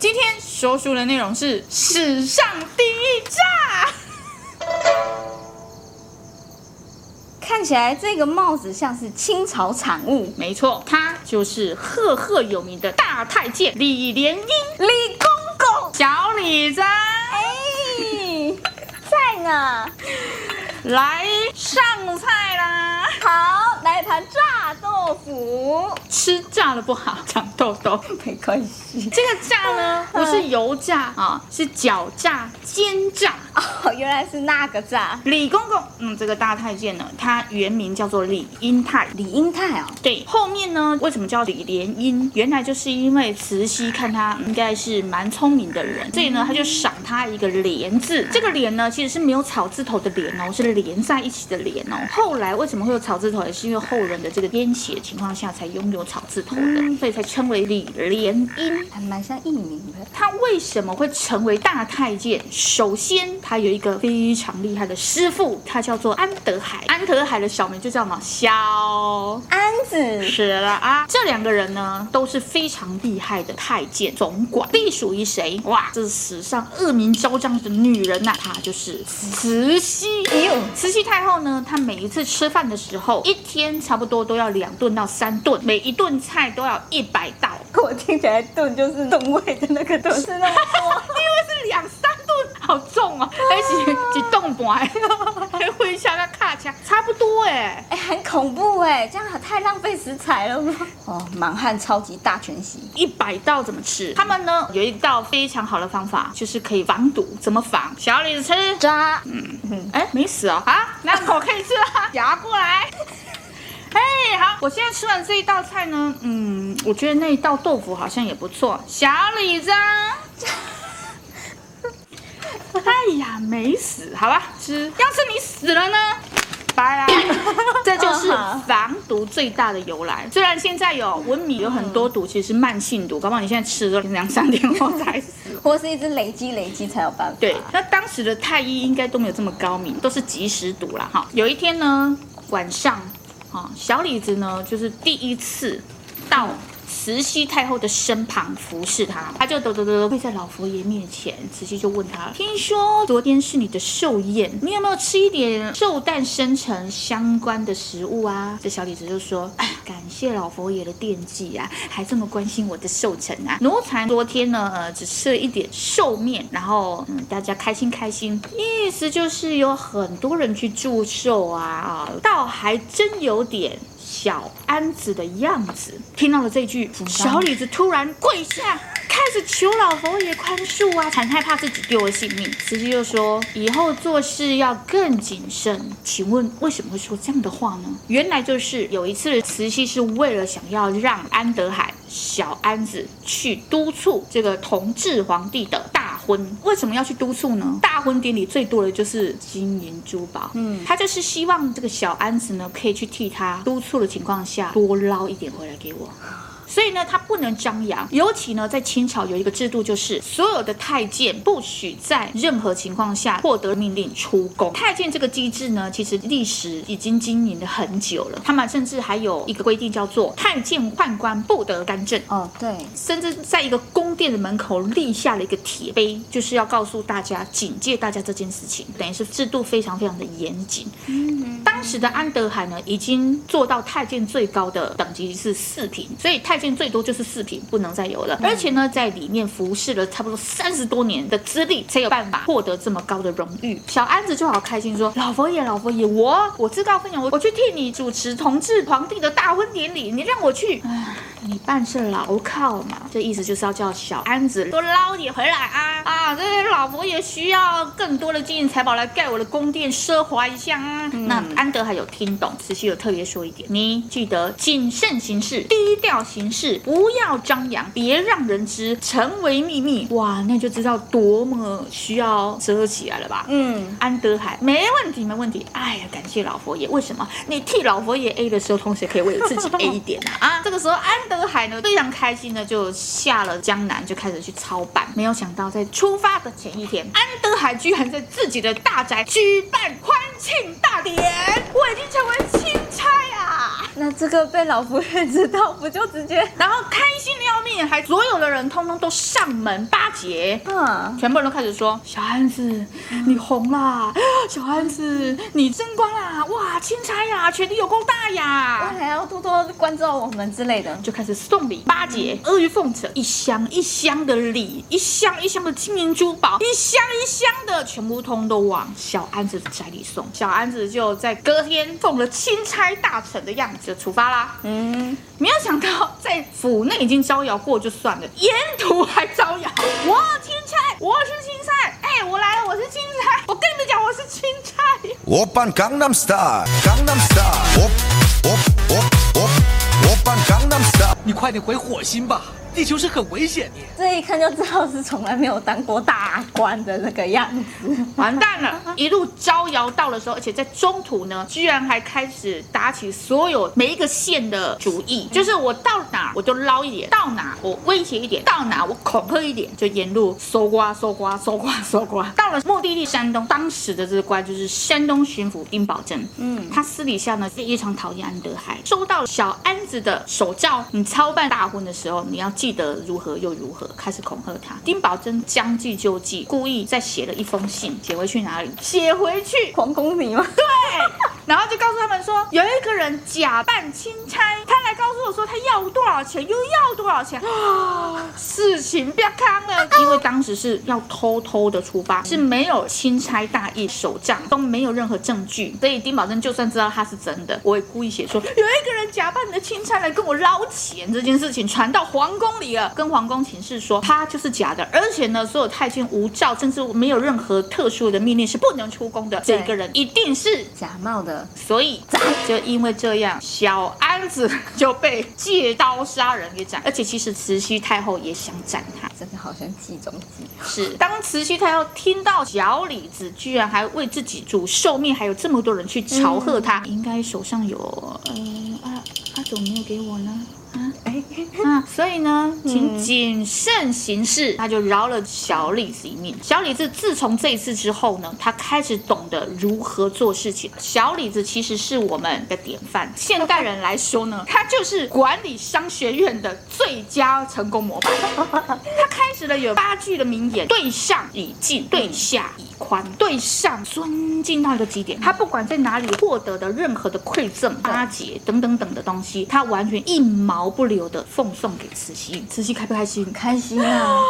今天说书的内容是史上第一诈。看起来这个帽子像是清朝产物。没错，他就是赫赫有名的大太监李莲英，李公公，小李子。哎，在呢，来上菜啦！好，来一盘炸豆腐。吃炸了不好，长痘痘，没关系。这个炸呢，不是油炸啊，是脚炸、煎炸。哦，原来是那个炸。李公公，嗯，这个大太监呢，他原名叫做李英泰。李英泰哦，对，后面呢，为什么叫李莲英？原来就是因为慈禧看他应该是蛮聪明的人，所以呢，他就赏他一个莲字。这个莲呢，其实是没有草字头的莲哦，是连在一起的连哦。后来为什么会有草字头？也是因为后人的这个编写情况下才拥有草字头的，所以才称为李莲英，还蛮像艺名的。他为什么会成为大太监？首先，他有一个非常厉害的师傅，他叫做安德海。安德海的小名就叫什么？小安子。是了啊，这两个人呢都是非常厉害的太监总管，隶属于谁？哇，这是史上恶名昭彰的女人呐、啊，她就是慈禧。哎呦，慈禧太后呢，她每一次吃饭的时候，一天差不多都要两顿到三顿，每一顿菜都要一百道。我听起来顿就是吨位的那个顿，是那么多，因为是两 好重啊，还是一动半，还会下个卡车，差不多哎，哎，很恐怖哎，这样太浪费食材了吗？哦，满汉超级大全席，一百道怎么吃？他们呢有一道非常好的方法，就是可以防毒，怎么防？小李子吃。渣，嗯。嗯，哎，没死哦，啊，那口可以吃了，夹过来。哎，hey, 好，我现在吃完这一道菜呢，嗯，我觉得那一道豆腐好像也不错。小李子，哎呀，没死，好吧，吃。要是你死了呢？拜啦。这就是防毒最大的由来。虽然现在有文明有很多毒，其实是慢性毒，搞不好你现在吃了两三天后才死，或是一直累积累积才有办法。对，那当时的太医应该都没有这么高明，都是及时毒啦。哈。有一天呢，晚上。啊，小李子呢，就是第一次到慈禧太后的身旁服侍她，他就抖抖抖抖跪在老佛爷面前。慈禧就问他：“听说昨天是你的寿宴，你有没有吃一点寿诞生辰相关的食物啊？”这小李子就说：“，感谢老佛爷的惦记啊，还这么关心我的寿辰啊。奴才昨天呢，只吃了一点寿面，然后嗯，大家开心开心，意思就是有很多人去祝寿啊啊，倒还真有点。”小安子的样子，听到了这句，小李子突然跪下，开始求老佛爷宽恕啊，很害怕自己丢了性命。慈禧又说，以后做事要更谨慎。请问为什么会说这样的话呢？原来就是有一次，慈禧是为了想要让安德海小安子去督促这个同治皇帝的大。婚为什么要去督促呢？大婚典礼最多的就是金银珠宝，嗯，他就是希望这个小安子呢，可以去替他督促的情况下，多捞一点回来给我。所以呢，他不能张扬。尤其呢，在清朝有一个制度，就是所有的太监不许在任何情况下获得命令出宫。太监这个机制呢，其实历史已经经营了很久了。他们甚至还有一个规定，叫做太监宦官不得干政。哦，对。甚至在一个宫殿的门口立下了一个铁碑，就是要告诉大家、警戒大家这件事情。等于是制度非常非常的严谨。嗯。当时的安德海呢，已经做到太监最高的等级是四品，所以太监。最多就是四品，不能再有了。而且呢，在里面服侍了差不多三十多年的资历，才有办法获得这么高的荣誉。小安子就好开心说：“老佛爷，老佛爷，我我自告奋勇，我我去替你主持同治皇帝的大婚典礼，你让我去。”你办事牢靠嘛，这意思就是要叫小安子多捞点回来啊啊！这老佛爷需要更多的金银财宝来盖我的宫殿，奢华一下啊。嗯、那安德还有听懂，慈禧有特别说一点，你记得谨慎行事，低调行事，不要张扬，别让人知，成为秘密。哇，那就知道多么需要遮起来了吧？嗯，安德海没问题，没问题。哎呀，感谢老佛爷。为什么？你替老佛爷 A 的时候，同时可以为了自己 A 一点啊？啊，这个时候安。德海呢非常开心的就下了江南，就开始去操办。没有想到在出发的前一天，安德海居然在自己的大宅举办欢庆大典，我已经成为钦差啊！那这个被老夫人知道，不就直接然后开心的还所有的人通通都上门巴结，嗯，全部人都开始说：小安子，你红啦！小安子，你升官啦！哇，钦差呀，权力有够大呀！还要多多关照我们之类的，就开始送礼巴结，阿谀奉承，一箱一箱的礼，一箱一箱的金银珠宝，一箱一箱的全部通都往小安子的宅里送。小安子就在隔天奉了钦差大臣的样子出发啦。嗯，没有想到在府内已经招摇过就算了，沿途还招摇。我青菜，我是青菜，哎，我来了，我是青菜。我跟你们讲，我是青菜。我扮 Gangnam Style，Gangnam Style，我我我我我扮 Gangnam Style。你快点回火星吧。地球是很危险的，这一看就知道是从来没有当过大官的那个样子，完蛋了！一路招摇到的时候，而且在中途呢，居然还开始打起所有每一个县的主意，就是我到哪我就捞一点，到哪我威胁一点，到哪我恐吓一点，就沿路搜刮、搜刮、搜刮、搜刮。到了目的地山东，当时的这个官就是山东巡抚丁宝珍，嗯，他私底下呢非常讨厌安德海，收到小安子的手诏，你操办大婚的时候，你要。记得如何又如何，开始恐吓他。丁宝珍将计就计，故意再写了一封信，写回去哪里？写回去皇宫里吗？对，然后就告诉他们说，有一个人假扮钦差，他来告诉我说他要多少钱，又要多少钱。啊，事情不要康了，因为当时是要偷偷的出发，是没有钦差大印手账，都没有任何证据，所以丁宝桢就算知道他是真的，我也故意写说有一个人假扮你的钦差来跟我捞钱，这件事情传到皇宫。里了，跟皇宫请示说他就是假的，而且呢，所有太监无照，甚至没有任何特殊的命令是不能出宫的。这个人一定是假冒的，所以就因为这样，小安子就被借刀杀人给斩。而且其实慈禧太后也想斩他，真的好像计中计。是当慈禧太后听到小李子居然还为自己主寿命，还有这么多人去朝贺他，嗯、应该手上有呃阿阿总没有给我呢？啊，哎，啊，所以呢，请谨慎行事，他就饶了小李子一命。小李子自从这一次之后呢，他开始懂得如何做事情。小李子其实是我们的典范，现代人来说呢，他就是管理商学院的最佳成功模板。他开始了有八句的名言：对上以进，对下以宽，对上尊敬到一个极点。他不管在哪里获得的任何的馈赠、巴结等等等的东西，他完全一毛。不留的奉送给慈禧，慈禧开不开心？开心啊，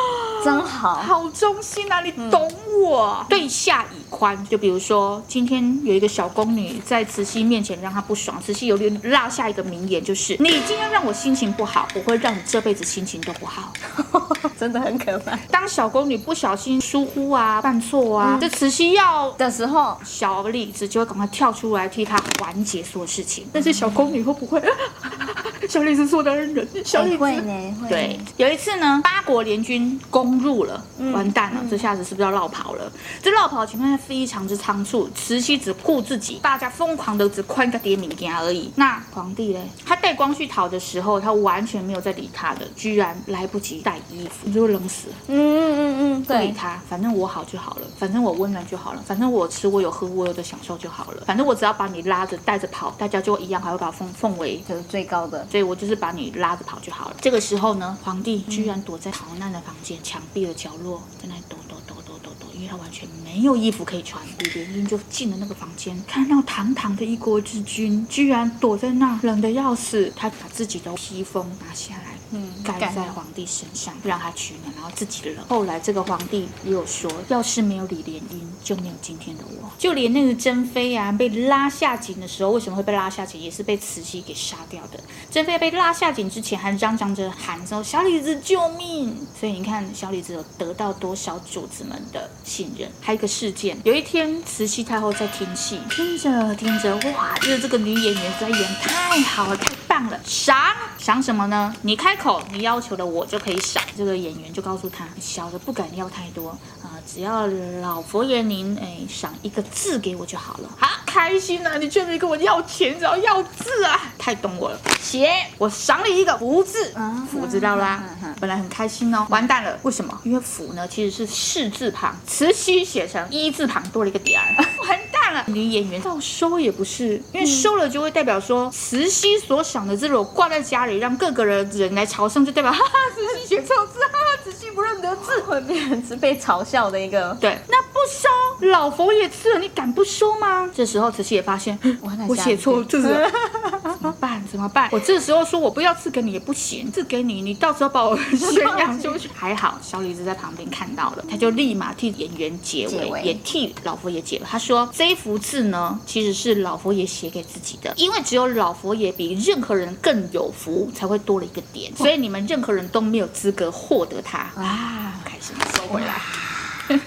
真好，好忠心啊！你懂我。嗯、对下以宽，就比如说今天有一个小宫女在慈禧面前让她不爽，慈禧有点落下一个名言，就是你今天让我心情不好，我会让你这辈子心情都不好。真的很可怕。当小宫女不小心疏忽啊、犯错啊，这、嗯、慈禧要的时候，小李子就会赶快跳出来替她缓解所有事情。但是小宫女会不会？小李子说的恩人，小李子会呢。对，有一次呢，八国联军攻入了，完蛋了，这下子是不是要绕跑了？这绕跑的情况下非常之仓促，慈禧只顾自己，大家疯狂的只宽个点名给而已。那皇帝嘞，他带光绪逃的时候，他完全没有在理他的，居然来不及带衣服，你就会冷死。嗯嗯嗯嗯，不理他，反正我好就好了，反正我温暖就好了，反正我吃我有喝我有的享受就好了，反正我只要把你拉着带着跑，大家就一样还会把奉奉为就是最高的。所我就是把你拉着跑就好了。这个时候呢，皇帝居然躲在逃难的房间墙壁的角落，在那里抖抖抖抖抖抖，因为他完全没有衣服可以穿。李莲英就进了那个房间，看到堂堂的一国之君居然躲在那，冷得要死。他把自己的披风拿下来。嗯，盖在皇帝身上，不让他取暖，然后自己冷。后来这个皇帝也有说，要是没有李莲英，就没有今天的我。就连那个珍妃啊，被拉下井的时候，为什么会被拉下井，也是被慈禧给杀掉的。珍妃被拉下井之前，还嚷嚷着喊说：“小李子救命！”所以你看，小李子有得到多少主子们的信任？还有一个事件，有一天慈禧太后在听戏，听着听着，哇，就是这个女演员在演太好了，太棒了，赏。想什么呢？你开口，你要求的我就可以赏。这个演员就告诉他，小的不敢要太多、只要老佛爷您哎赏一个字给我就好了。好，开心啊！你居然没跟我要钱，只要要字啊，太懂我了。写，我赏你一个福字，福知道啦。本来很开心哦，完蛋了，为什么？因为福呢其实是士字旁，慈禧写成一字旁多了一个点儿，完蛋了。女演员要收也不是，因为收了就会代表说慈禧所赏的字如果挂在家里，让各个人人来朝圣，就代表哈哈，慈禧写错字，慈禧不认得字，会变成是被嘲笑的一个。对，那不收，老佛爷吃了，你敢不收吗？这时候慈禧也发现，我写错字 办？怎么办？我这时候说我不要赐给你也不行，赐给你，你到时候把我 宣扬出去。还好小李子在旁边看到了，他就立马替演员解围，解围也替老佛爷解了。他说这一幅字呢，其实是老佛爷写给自己的，因为只有老佛爷比任何人更有福，才会多了一个点，所以你们任何人都没有资格获得它啊！开心收回来。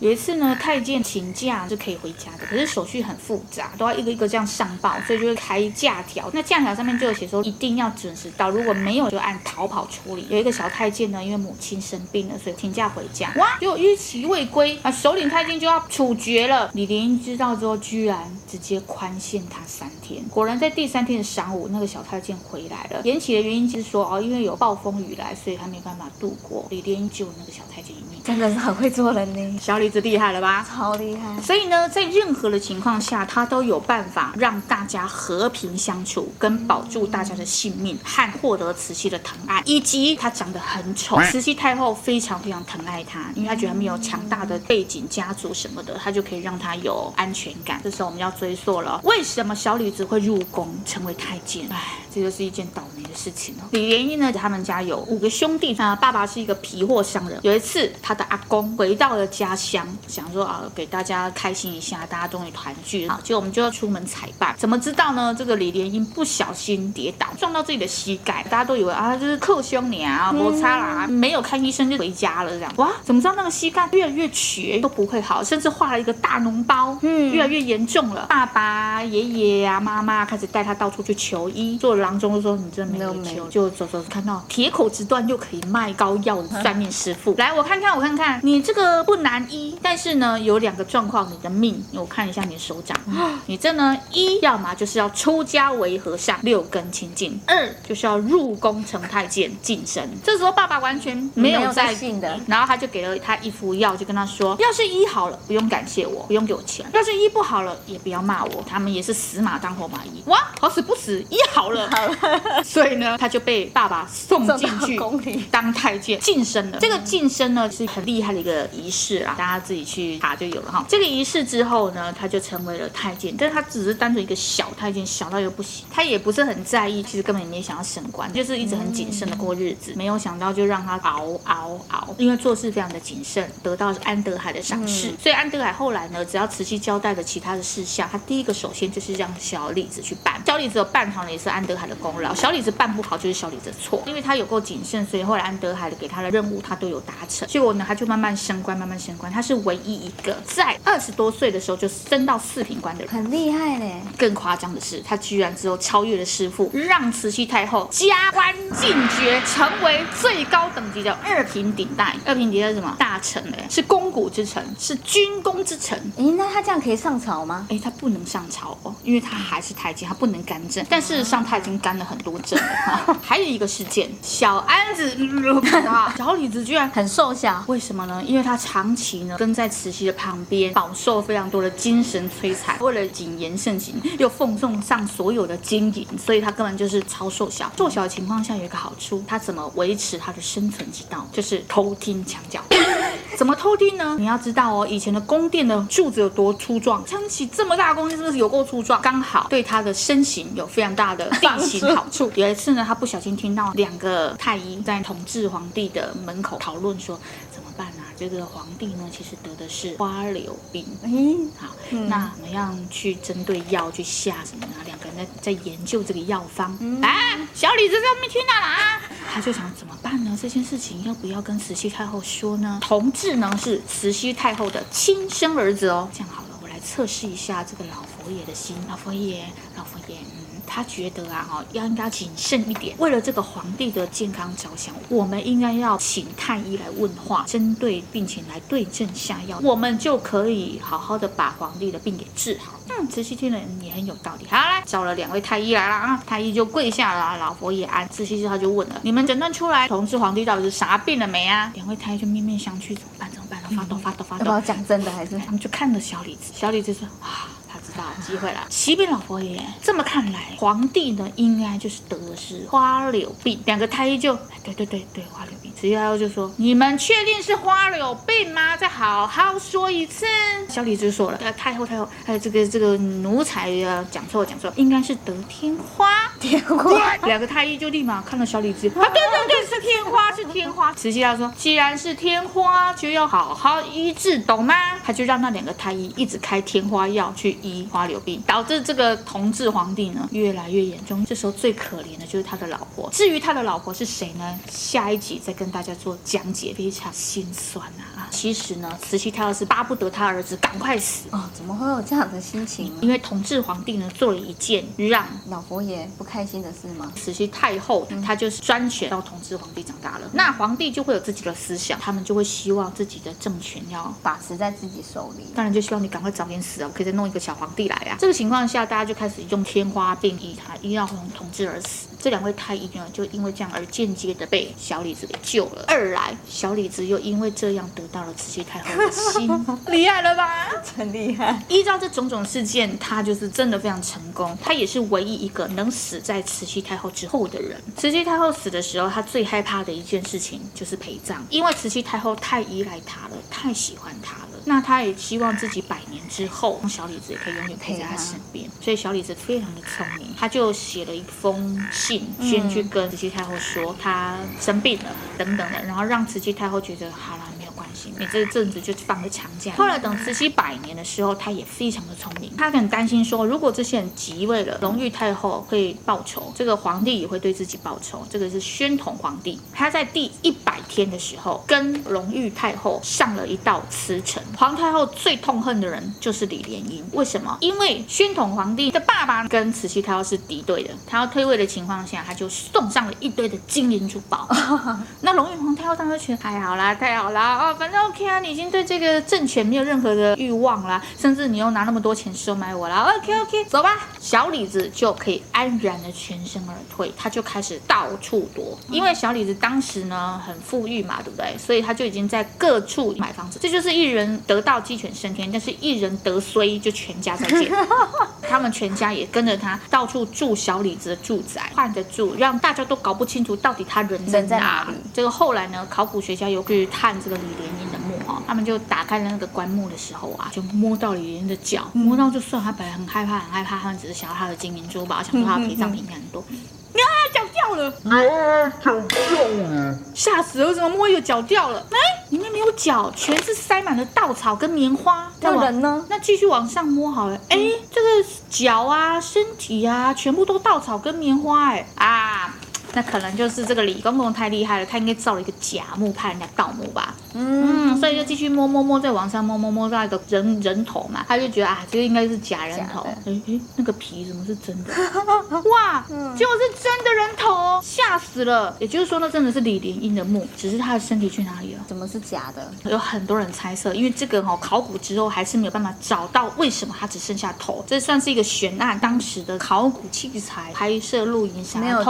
有一次呢，太监请假是可以回家的，可是手续很复杂，都要一个一个这样上报，所以就会开假条。那假条上面就有写说一定要准时到，如果没有就按逃跑处理。有一个小太监呢，因为母亲生病了，所以请假回家，哇，就逾期未归啊，首领太监就要处决了。李莲英知道之后，居然直接宽限他三天。果然在第三天的晌午，那个小太监回来了。延期的原因就是说哦，因为有暴风雨来，所以他没办法度过。李莲英救那个小太监一命，真的是。很会做人呢，小 李子厉害了吧？超厉害。所以呢，在任何的情况下，他都有办法让大家和平相处，跟保住大家的性命，和获得慈禧的疼爱，以及他长得很丑，慈禧太后非常非常疼爱他，因为他觉得他没有强大的背景、家族什么的，他就可以让他有安全感。这时候我们要追溯了，为什么小李子会入宫成为太监？哎，这就是一件倒霉的事情了。李莲英呢，他们家有五个兄弟，他，爸爸是一个皮货商人。有一次，他的阿公回到了家乡，想说啊，给大家开心一下，大家终于团聚了。好，结果我们就要出门采办，怎么知道呢？这个李莲英不小心跌倒，撞到自己的膝盖，大家都以为啊，就是克胸你啊，摩擦啦，没有看医生就回家了，这样。哇，怎么知道那个膝盖越来越瘸，都不会好，甚至画了一个大脓包，嗯，越来越严重了。爸爸、爷爷啊、妈妈开始带他到处去求医。做郎中的时候，你真没有求，就走走看到铁口直断又可以卖膏药的算命师傅，来，我看看，我看看，你这个不难医，但是呢，有两个状况，你的命，我看一下你的手掌，你这呢，一要么就是要出家为和尚，六根清净；二就是要入宫成太监，晋升。这时候爸爸完全没有在信的，然后他就给了他一副药，就跟他说，要是医好了，不用感谢我，不用给我钱；要是医不好了，也不要骂我。他们也是死马当活马医，哇，好死不死，医好了，好了，所以呢，他就被爸爸送进去宫里。当太监，晋升了。这个晋升呢，是很厉害的一个仪式啦，大家自己去查就有了哈。这个仪式之后呢，他就成为了太监，但是他只是单纯一个小太监，小到又不行，他也不是很在意，其实根本也没想要升官，就是一直很谨慎的过日子。没有想到就让他熬熬熬，因为做事非常的谨慎，得到安德海的赏识。所以安德海后来呢，只要慈禧交代的其他的事项，他第一个首先就是让小李子去办。小李子有办好了，也是安德海的功劳；小李子办不好，就是小李子错，因为他有够谨慎，所以后来安德海给他的任务，他都有达成。结果呢，他就慢慢升官，慢慢升官。他是唯一一个在二十多岁的时候就升到四品官的人，很厉害嘞。更夸张的是，他居然之后超越了师傅，让慈禧太后加官进爵，成为最高等级的二品顶戴。二品顶戴是什么？大臣嘞，是肱骨之臣，是军功之臣。哎，那他这样可以上朝吗？哎，他不能上朝哦，因为他还是太监，他不能干政。但事实上，他已经干了很多政了。哈，还有一个事件，小安子，啊，小李子居然很瘦小，为什么呢？因为他长期呢跟在慈禧的旁边，饱受非常多的精神摧残。为了谨言慎行，又奉送上所有的金银，所以他根本就是超瘦小。瘦小的情况下有一个好处，他怎么维持他的生存之道？就是偷听墙角。怎么偷听呢？你要知道哦，以前的宫殿的柱子有多粗壮，撑起这么大的宫殿是不是有够粗壮，刚好对他的身形有非常大的地形 好处。有一次呢，他不小心听到两个太医在同治皇帝的门口讨论说，怎么办啊？这个皇帝呢，其实得的是花柳病。嗯，好，嗯、那怎么样去针对药去下什么呢？两个人在在研究这个药方。嗯、啊，小李子在外面听到了啊，他就想怎么办呢？这件事情要不要跟慈禧太后说呢？同治呢是慈禧太后的亲生儿子哦。这样好了，我来测试一下这个老佛爷的心。老佛爷，老。他觉得啊，哈，要应该谨慎一点，为了这个皇帝的健康着想，我们应该要请太医来问话，针对病情来对症下药，我们就可以好好的把皇帝的病给治好。嗯，慈禧听了也很有道理。好，来找了两位太医来了啊，太医就跪下了，老佛爷安。慈禧他就问了，你们诊断出来同治皇帝到底是啥病了没啊？两位太医就面面相觑，怎么办？怎么办？发抖，发抖，发抖。要讲真的还是？他们就看着小李子，小李子说啊。知道机会了，启禀老佛爷，这么看来，皇帝呢应该就是得的是花柳病。两个太医就，对对对对，花柳病。慈禧太后就说：“你们确定是花柳病吗？再好好说一次。”小李子说了：“太后太后，还有这个这个奴才啊，讲错讲错，应该是得天花。”天花。两个太医就立马看了小李子，啊，对对对，是天花是天花。慈禧太后说：“既然是天花，就要好好医治，懂吗？”他就让那两个太医一直开天花药去医。花柳病导致这个同治皇帝呢越来越严重，这时候最可怜的就是他的老婆。至于他的老婆是谁呢？下一集再跟大家做讲解，非常心酸啊！其实呢，慈禧太后是巴不得他儿子赶快死哦。怎么会有这样的心情？因为同治皇帝呢做了一件让老佛爷不开心的事吗？慈禧太后她就是专权到同治皇帝长大了，嗯、那皇帝就会有自己的思想，他们就会希望自己的政权要把持在自己手里，当然就希望你赶快早点死啊，我可以再弄一个小皇帝来啊。这个情况下，大家就开始用天花病医他，医到同同治而死。这两位太医呢，就因为这样而间接的被小李子给救了。二来，小李子又因为这样得到了慈禧太后的心，厉害了吧？真厉害！依照这种种事件，他就是真的非常成功。他也是唯一一个能死在慈禧太后之后的人。慈禧太后死的时候，他最害怕的一件事情就是陪葬，因为慈禧太后太依赖他了，太喜欢他了。那他也希望自己百年之后，小李子也可以永远陪在他身边。所以小李子非常的聪明，他就写了一封信，先去跟慈禧太后说他生病了等等的，然后让慈禧太后觉得好了。你这阵子就放个长假。后来等慈禧百年的时候，他也非常的聪明。他很担心说，如果这些人即位了，隆裕太后会报仇，这个皇帝也会对自己报仇。这个是宣统皇帝，他在第一百天的时候，跟隆裕太后上了一道辞呈。皇太后最痛恨的人就是李莲英，为什么？因为宣统皇帝的爸爸跟慈禧太后是敌对的，他要退位的情况下，他就送上了一堆的金银珠宝。那隆裕皇太后当时觉得太好啦，太好啦，哦，反正。OK 啊，你已经对这个政权没有任何的欲望啦，甚至你又拿那么多钱收买我啦。OK OK，走吧，小李子就可以安然的全身而退，他就开始到处躲，因为小李子当时呢很富裕嘛，对不对？所以他就已经在各处买房子，这就是一人得道鸡犬升天，但是一人得衰就全家再见。他们全家也跟着他到处住小李子的住宅，换着住，让大家都搞不清楚到底他人在哪里。这个后来呢，考古学家有去探这个李莲他们就打开了那个棺木的时候啊，就摸到李莲英的脚，摸到就算，他本来很害怕，很害怕，他们只是想要他的金银珠宝，想说他陪葬品很多。啊，脚掉了！啊，脚掉了！吓死了！怎么摸有脚掉了？哎，里面没有脚，全是塞满了稻草跟棉花。那人呢？那继续往上摸好了。哎，这个脚啊，身体啊，全部都稻草跟棉花。哎啊！那可能就是这个李公公太厉害了，他应该造了一个假墓，怕人家盗墓吧？嗯，所以就继续摸摸摸，在网上摸摸摸到一个人人头嘛，他就觉得啊，这个应该是假人头。哎哎，那个皮怎么是真的？哇，就是真的人头，吓死了！也就是说，那真的是李莲英的墓，只是他的身体去哪里了？怎么是假的？有很多人猜测，因为这个哦，考古之后还是没有办法找到为什么他只剩下头，这算是一个悬案。当时的考古器材、拍摄录影啥，没有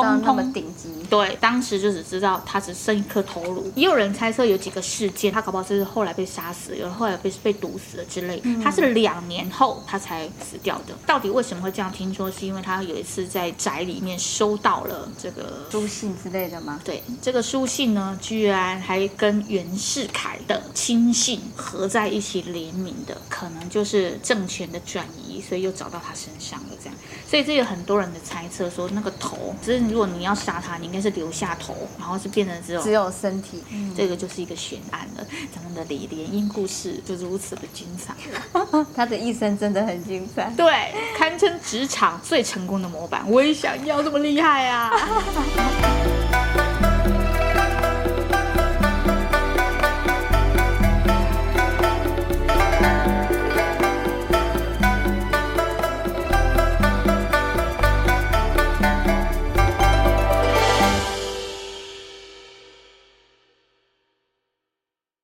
对，当时就只知道他只剩一颗头颅，也有人猜测有几个事件，他搞不好就是后来被杀死，有人后来被被毒死了之类。嗯、他是两年后他才死掉的，到底为什么会这样？听说是因为他有一次在宅里面收到了这个书信之类的吗？对，这个书信呢，居然还跟袁世凯的亲信合在一起联名的，可能就是政权的转移，所以又找到他身上了这样。所以这有很多人的猜测说，那个头，只是如果你要杀他，你应该是留下头，然后是变成只有只有身体，嗯、这个就是一个悬案了。咱们的李莲英故事就如此的精彩，他的一生真的很精彩，对，堪称职场最成功的模板。我也想要这么厉害啊！